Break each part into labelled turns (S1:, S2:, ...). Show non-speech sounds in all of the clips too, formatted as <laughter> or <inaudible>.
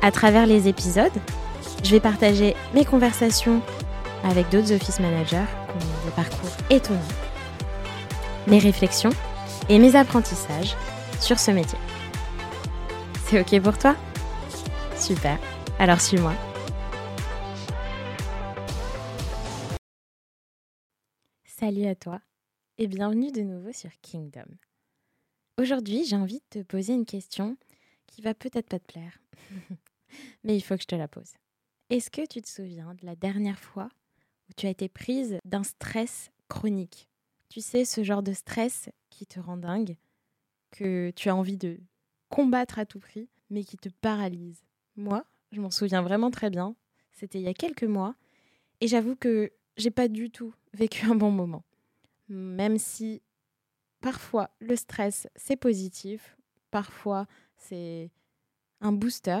S1: À travers les épisodes, je vais partager mes conversations avec d'autres office managers qui ont des parcours étonnants, mes réflexions et mes apprentissages sur ce métier. C'est OK pour toi? Super, alors suis-moi. Salut à toi et bienvenue de nouveau sur Kingdom. Aujourd'hui, j'ai envie de te poser une question qui va peut-être pas te plaire, <laughs> mais il faut que je te la pose. Est-ce que tu te souviens de la dernière fois où tu as été prise d'un stress chronique? Tu sais, ce genre de stress qui te rend dingue, que tu as envie de combattre à tout prix, mais qui te paralyse. Moi, je m'en souviens vraiment très bien. C'était il y a quelques mois, et j'avoue que j'ai pas du tout vécu un bon moment. Même si parfois le stress c'est positif, parfois c'est un booster.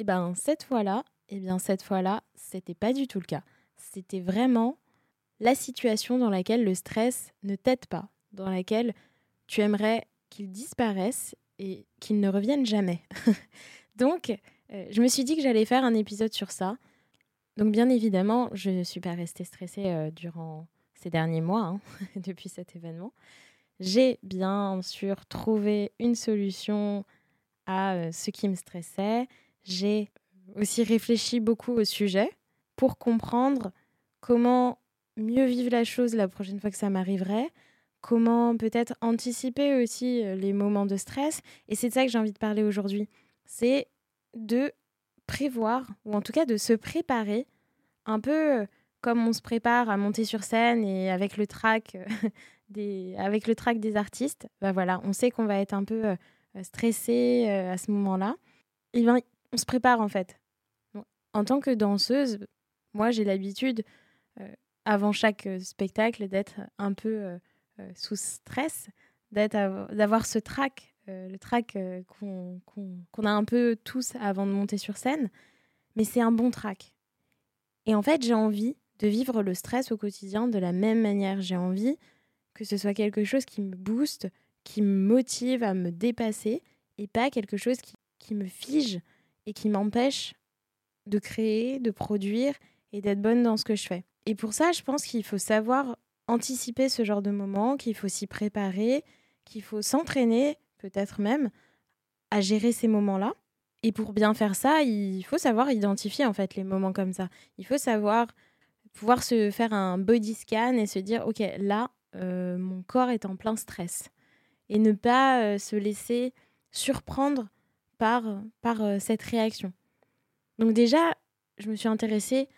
S1: Et ben cette fois-là, et bien cette fois-là, c'était pas du tout le cas. C'était vraiment la situation dans laquelle le stress ne t'aide pas, dans laquelle tu aimerais qu'il disparaisse et qu'il ne revienne jamais. <laughs> Donc, euh, je me suis dit que j'allais faire un épisode sur ça. Donc, bien évidemment, je ne suis pas restée stressée euh, durant ces derniers mois, hein, <laughs> depuis cet événement. J'ai bien sûr trouvé une solution à euh, ce qui me stressait. J'ai aussi réfléchi beaucoup au sujet pour comprendre comment mieux vivre la chose la prochaine fois que ça m'arriverait, comment peut-être anticiper aussi euh, les moments de stress. Et c'est de ça que j'ai envie de parler aujourd'hui. C'est de prévoir, ou en tout cas de se préparer un peu euh, comme on se prépare à monter sur scène et avec le track euh, <laughs> des, avec le track des artistes, bah voilà, on sait qu'on va être un peu stressé à ce moment-là. Ben, on se prépare en fait. En tant que danseuse, moi j'ai l'habitude, avant chaque spectacle, d'être un peu euh, sous stress, d'avoir ce trac, euh, le trac euh, qu'on a un peu tous avant de monter sur scène, mais c'est un bon trac. Et en fait, j'ai envie de vivre le stress au quotidien de la même manière. J'ai envie que ce soit quelque chose qui me booste, qui me motive à me dépasser, et pas quelque chose qui me fige et qui m'empêche de créer, de produire et d'être bonne dans ce que je fais. Et pour ça, je pense qu'il faut savoir anticiper ce genre de moment, qu'il faut s'y préparer, qu'il faut s'entraîner, peut-être même, à gérer ces moments-là. Et pour bien faire ça, il faut savoir identifier en fait les moments comme ça. Il faut savoir pouvoir se faire un body scan et se dire ok là euh, mon corps est en plein stress et ne pas euh, se laisser surprendre par euh, cette réaction. Donc déjà, je me suis intéressée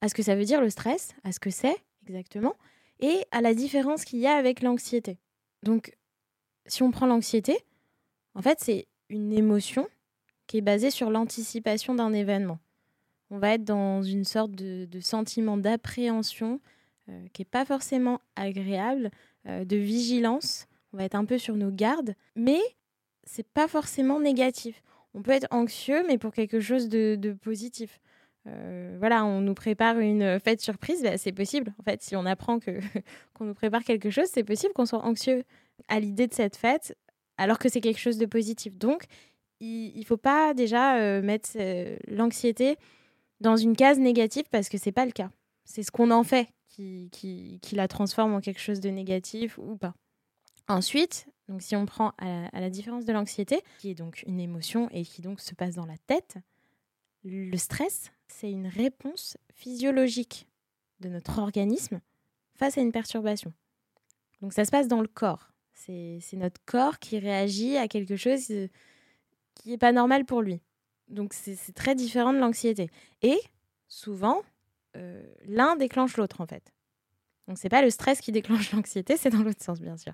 S1: à ce que ça veut dire le stress, à ce que c'est exactement, et à la différence qu'il y a avec l'anxiété. Donc, si on prend l'anxiété, en fait, c'est une émotion qui est basée sur l'anticipation d'un événement. On va être dans une sorte de, sentiment d'appréhension euh, qui n'est pas forcément agréable, euh, de vigilance. On va être un peu sur nos gardes, mais c'est pas forcément négatif. On peut être anxieux, mais pour quelque chose de positif. Euh, voilà, on nous prépare une fête surprise, bah, c'est possible. En fait, si on apprend que <laughs> qu'on nous prépare quelque chose, c'est possible qu'on soit anxieux à l'idée de cette fête, alors que c'est quelque chose de positif. Donc, il ne faut pas déjà euh, mettre euh, l'anxiété dans une case négative parce que c'est pas le cas. C'est ce qu'on en fait qui, qui, qui, la transforme en quelque chose de négatif ou pas. Ensuite, donc si on prend à la différence de l'anxiété, qui est donc une émotion et qui donc se passe dans la tête, le stress, c'est une réponse physiologique de notre organisme face à une perturbation. Donc ça se passe dans le corps. C'est notre corps qui réagit à quelque chose euh, qui n'est pas normal pour lui. Donc c'est très différent de l'anxiété. Et souvent, euh, l'un déclenche l'autre en fait. Donc c'est pas le stress qui <laughs> déclenche l'anxiété, c'est dans l'autre sens bien sûr.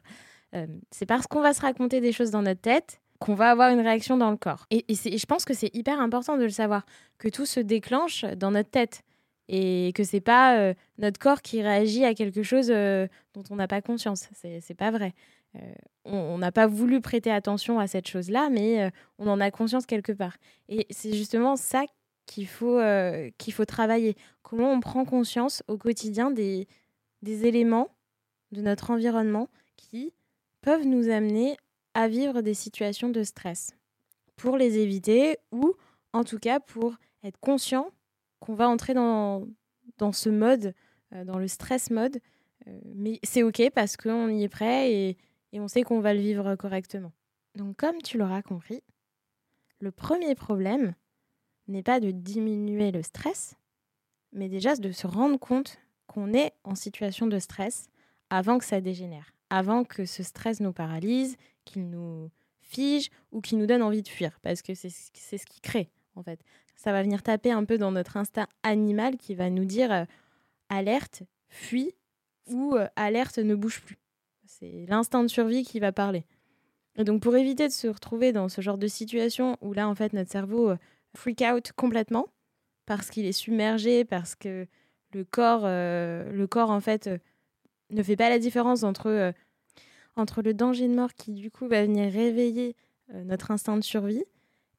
S1: Euh, c'est parce qu'on va se raconter des choses dans notre tête qu'on va avoir une réaction dans le corps. Et, je pense que c'est hyper important de le savoir, que tout se déclenche dans notre tête et que c'est pas euh, notre corps qui réagit à quelque chose euh, dont on n'a pas conscience. C'est pas vrai. On n'a pas voulu prêter attention à cette chose-là, mais on en a conscience quelque part. Et c'est justement ça qu'il faut, qu'il faut travailler. Comment on prend conscience au quotidien des, des éléments de notre environnement qui peuvent nous amener à vivre des situations de stress pour les éviter ou en tout cas pour être conscient qu'on va entrer dans, dans ce mode, euh, dans le stress mode. Euh, mais c'est OK parce qu'on y est prêt et, et on sait qu'on va le vivre correctement. Donc comme tu l'auras compris, le premier problème n'est pas de diminuer le stress, mais déjà de se rendre compte qu'on est en situation de stress avant que ça dégénère, avant que ce stress nous paralyse, qu'il nous fige ou qu'il nous donne envie de fuir, parce que c'est ce qui crée, en fait. Ça va venir taper un peu dans notre instinct animal qui va nous dire euh, alerte, fuis ou euh, alerte, ne bouge plus. C'est l'instinct de survie qui va parler. Et donc pour éviter de se retrouver dans ce genre de situation où là, en fait, notre cerveau euh, freak out complètement, parce qu'il est submergé, parce que le corps, le corps en fait, ne fait pas la différence entre, entre le danger de mort qui, du coup, va venir réveiller notre instinct de survie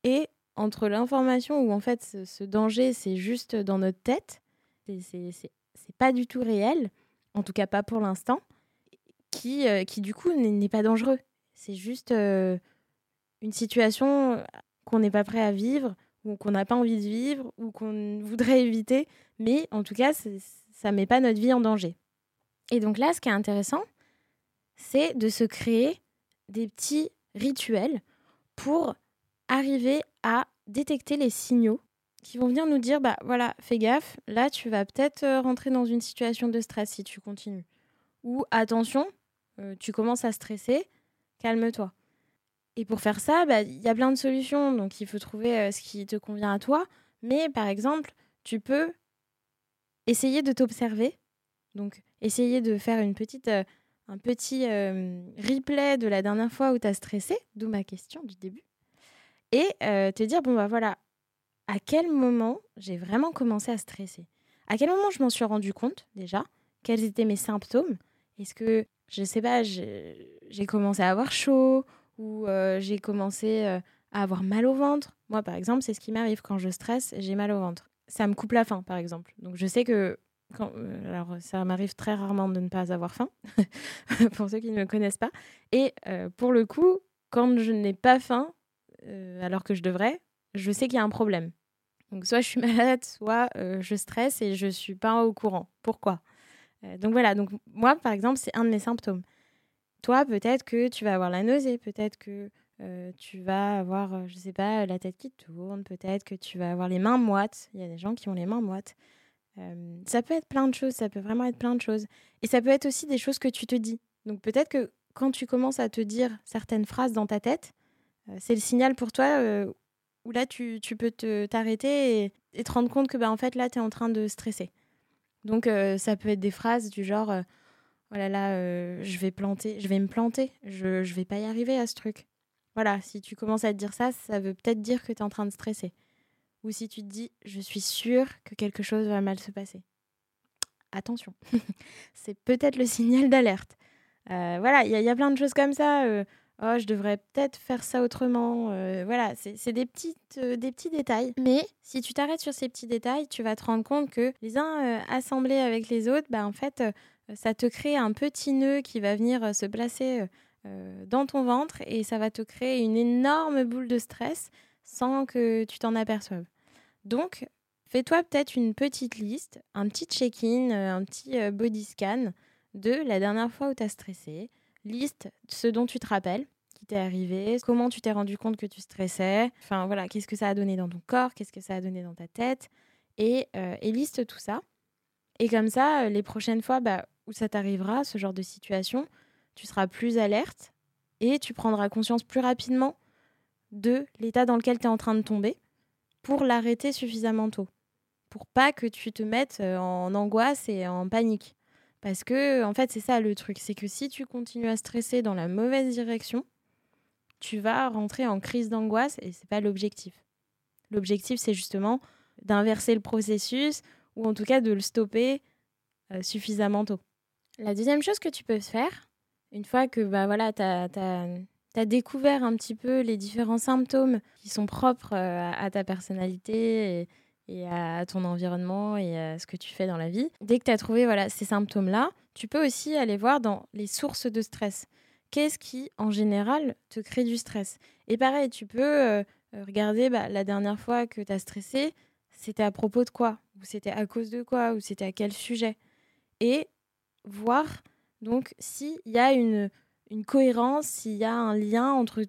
S1: et entre l'information où en fait ce, danger c'est juste dans notre tête, c'est pas du tout réel, en tout cas pas pour l'instant, qui, euh, qui du coup n'est pas dangereux. C'est juste euh, une situation qu'on n'est pas prêt à vivre ou qu'on n'a pas envie de vivre ou qu'on <laughs> voudrait éviter, mais en tout cas ça met pas notre vie en danger. Et donc là, ce qui est intéressant, c'est de se créer des petits rituels pour arriver à détecter les signaux qui vont venir nous dire bah voilà, fais gaffe, là tu vas peut-être euh, rentrer dans une situation de stress si tu continues. Ou attention, euh, tu commences à stresser, calme-toi. Et pour faire ça, bah, il y a plein de solutions, donc il faut trouver euh, ce qui te convient à toi. Mais par exemple, tu peux essayer de t'observer, donc essayer de faire une petite, un petit replay de la dernière fois où tu as stressé, d'où ma question du début et euh, te dire, bon, bah voilà, à quel moment j'ai vraiment commencé à stresser? À quel moment je m'en suis rendu compte déjà? Quels étaient mes symptômes? Est-ce que, je sais pas, j'ai commencé à avoir chaud ou euh, j'ai commencé euh, à avoir mal au ventre? Moi, par exemple, c'est ce qui m'arrive quand je stresse, j'ai mal au ventre. Ça me coupe la faim, par exemple. Donc, je sais que quand, alors, ça m'arrive très rarement de ne pas avoir faim, <laughs> pour ceux qui ne me connaissent pas. Et pour le coup, quand je n'ai pas faim, euh, alors que je devrais, je sais qu'il y a un problème. Donc soit je suis <laughs> malade, soit euh, je stresse et je suis pas au courant. Pourquoi? Euh, Donc voilà, donc moi par exemple, c'est un de mes symptômes. Toi, peut-être que tu vas avoir la nausée, peut-être que tu vas avoir, je sais pas, la tête qui tourne, peut-être que tu vas avoir les mains moites. Il y a des gens qui ont les mains moites. Ça peut être plein de choses, ça peut vraiment être plein de choses. Et ça peut être aussi des choses que tu te dis. Donc peut-être que quand tu commences à te dire certaines phrases dans ta tête, euh, c'est le signal pour toi euh, où là, tu, peux t'arrêter et, te rendre compte que bah, en fait, là, tu es en train de stresser. Donc, euh, ça peut être des phrases du genre Oh là là, je vais planter, je vais me planter, je, je vais pas y arriver à ce truc. Voilà, si tu commences à te dire ça, ça veut peut-être dire que tu es en train de stresser. Ou si tu te dis Je suis sûre que quelque chose va mal se passer. Attention, <laughs> c'est peut-être le signal d'alerte. voilà, il y, a plein de choses comme ça oh, je devrais peut-être faire ça autrement. Euh, voilà, c'est des, euh, des petits détails. Mais si tu t'arrêtes sur ces petits détails, tu vas te rendre compte que les uns euh, assemblés avec les autres, bah, en fait, ça te crée un petit nœud qui va venir se placer dans ton ventre et ça va te créer une énorme boule de stress sans que tu t'en aperçoives. Donc, fais-toi peut-être une petite liste, un petit check-in, un petit body scan de la dernière fois où tu as stressé, liste ce dont tu te rappelles qui t'est arrivé, comment tu t'es rendu compte que tu stressais, enfin voilà, qu'est-ce que ça a donné dans ton corps, qu'est-ce que ça a donné dans ta tête, et, euh, liste tout ça. Et comme ça, euh, les prochaines fois bah, où ça t'arrivera, ce genre de situation, tu seras plus alerte et tu prendras conscience plus rapidement de l'état dans lequel tu es en train de tomber pour l'arrêter suffisamment tôt. Pour pas que tu te mettes euh, en angoisse et en panique. Parce que, en fait, c'est ça le truc, c'est que si tu continues à stresser dans la mauvaise direction, tu vas rentrer en crise d'angoisse et c'est pas l'objectif. L'objectif, c'est justement d'inverser le processus ou en tout cas de le stopper euh, suffisamment tôt. La deuxième chose que tu peux faire, une fois que bah, voilà, tu as, découvert un petit peu les différents symptômes qui sont propres euh, à, ta personnalité et, à ton environnement et à ce que tu fais dans la vie, dès que tu as trouvé voilà, ces symptômes-là, tu peux aussi aller voir dans les sources de stress. Qu'est-ce qui, en général, te crée du stress? Et pareil, tu peux euh, regarder bah, la dernière fois que tu as stressé, c'était à propos de quoi? Ou c'était à cause de quoi? Ou c'était à quel sujet? Et voir donc s'il y a une, une cohérence, s'il y a un lien entre,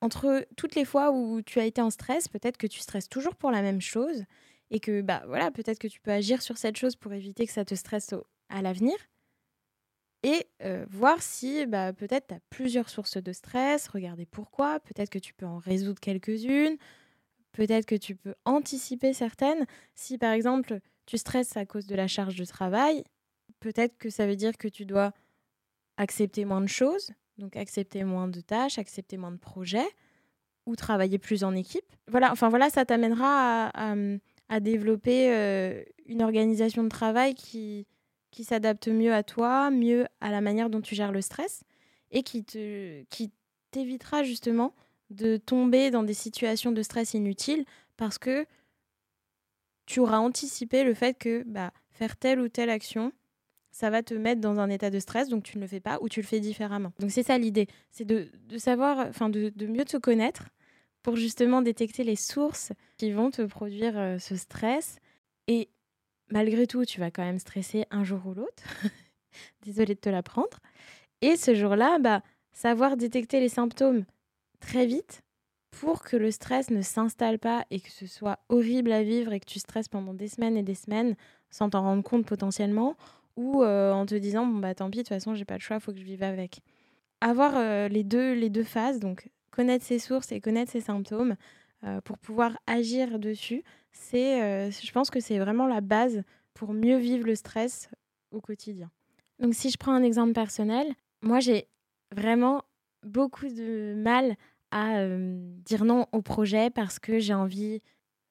S1: entre toutes les fois où tu as été en stress, peut-être que tu stresses toujours pour la même chose et que bah voilà, peut-être que tu peux agir sur cette chose pour éviter que ça te stresse à l'avenir et euh, voir si bah, peut-être tu as plusieurs sources de stress, regarder pourquoi, peut-être que tu peux en résoudre quelques-unes, peut-être que tu peux anticiper certaines. Si par exemple tu stresses à cause de la charge de travail, peut-être que ça veut dire que tu dois accepter moins de choses, donc accepter moins de tâches, accepter moins de projets, ou travailler plus en équipe. Voilà, enfin voilà, ça t'amènera à, développer euh, une organisation de travail qui, qui s'adapte mieux à toi, mieux à la manière dont tu gères le stress, et qui te qui t'évitera justement de tomber dans des situations de stress inutiles parce que tu auras anticipé le fait que bah, faire telle ou telle action, ça va te mettre dans un état de stress, donc tu ne le fais pas ou tu le fais différemment. Donc c'est ça l'idée, c'est de, savoir, enfin de, mieux te connaître pour justement détecter les sources qui vont te produire euh, ce stress. Et malgré tout, tu vas quand même stresser un jour ou l'autre. <laughs> Désolée de te l'apprendre. Et ce jour-là, bah, savoir détecter les symptômes très vite pour que le stress ne s'installe pas et que ce soit horrible à vivre et que tu stresses pendant des semaines et des semaines sans t'en rendre compte potentiellement ou euh, en te disant bon bah tant pis de toute façon j'ai pas le choix faut que je vive avec. Avoir euh, les deux les deux phases donc connaître ses sources et connaître ses symptômes euh, pour pouvoir agir dessus c'est je pense que c'est vraiment la base pour mieux vivre le stress au quotidien. Donc si je prends un exemple personnel moi j'ai vraiment beaucoup de mal à dire non au projet parce que j'ai envie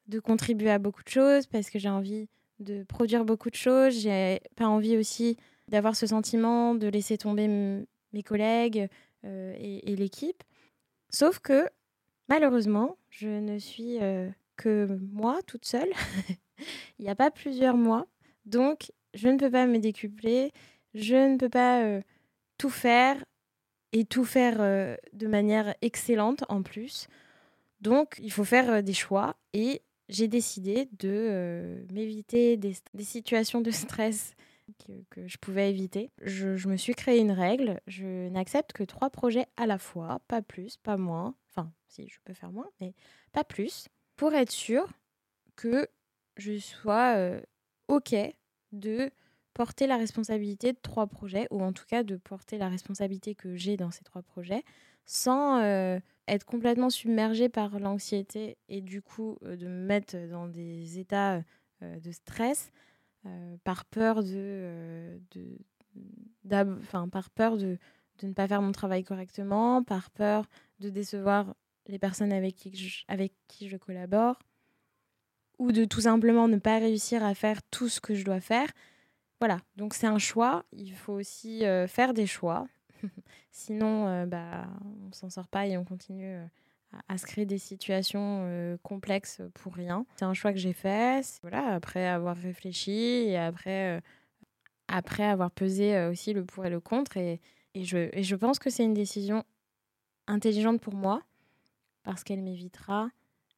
S1: de contribuer à beaucoup de choses, parce que j'ai envie de produire beaucoup de choses. J'ai pas envie aussi d'avoir ce sentiment de laisser tomber mes collègues et, l'équipe. Sauf que malheureusement, je ne suis que moi toute seule. <laughs> Il n'y a pas plusieurs mois. Donc, je ne peux pas me décupler. Je ne peux pas tout faire et tout faire euh, de manière excellente en plus. Donc, il faut faire euh, des choix et j'ai décidé de m'éviter des, situations de stress que, je pouvais éviter. Je, me suis créé une règle. Je n'accepte que trois projets à la fois, pas plus, pas moins. Enfin, si je peux faire moins, mais pas plus, pour être sûr que je sois OK de porter la responsabilité de trois projets, ou en tout cas de porter la responsabilité que j'ai dans ces trois projets, sans être complètement submergée par l'anxiété et du coup euh, de me mettre dans des états euh, de stress par peur de, de par peur de, de, ne pas faire mon travail correctement, par peur de décevoir les personnes avec qui je, avec qui je collabore, ou de tout simplement ne pas réussir à faire tout ce que je dois faire. Voilà, donc c'est un choix. Il faut aussi euh, faire des choix. <laughs> Sinon, euh, bah, on s'en sort pas et on continue euh, à, se créer des situations complexes pour rien. C'est un choix que j'ai fait. Voilà, après avoir réfléchi et après, après avoir pesé aussi le pour et le contre. Et, et, je, et je pense que c'est une décision intelligente pour moi parce qu'elle m'évitera,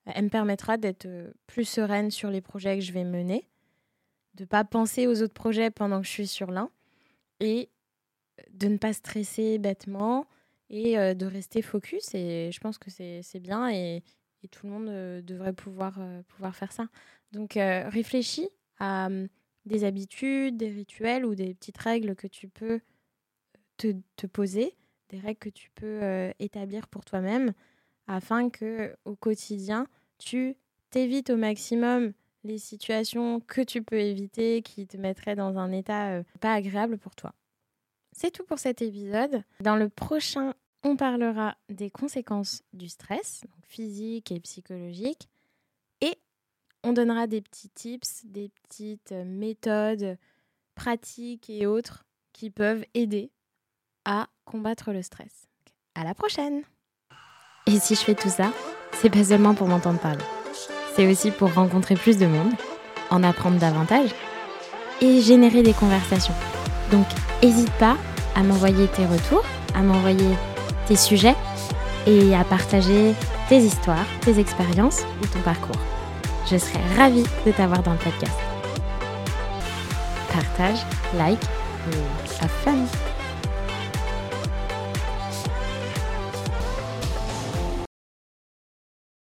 S1: elle me permettra d'être plus sereine sur les projets que je vais mener de pas penser aux autres projets pendant que je suis sur l'un et de ne pas stresser bêtement et euh, de rester focus. Et je pense que c'est bien et, tout le monde euh, devrait pouvoir, euh, pouvoir faire ça. Donc réfléchis à hum, des habitudes, des rituels ou des petites règles que tu peux te, te poser, des règles que tu peux établir pour toi-même afin que au quotidien, tu t'évites au maximum les situations que tu peux éviter qui te mettraient dans un état pas agréable pour toi. C'est tout pour cet épisode. Dans le prochain On parlera des conséquences du stress, physique et psychologique, et on donnera des petits tips, des petites méthodes pratiques et autres qui peuvent aider à combattre le stress. À la prochaine Et si je fais tout ça, c'est pas seulement pour m'entendre parler. C'est aussi pour rencontrer plus de monde, en apprendre davantage et générer des conversations. Donc, n'hésite pas à m'envoyer tes retours, à m'envoyer tes sujets et à partager tes histoires, tes expériences ou ton parcours. Je serai ravie de t'avoir dans le podcast. Partage, like et have fun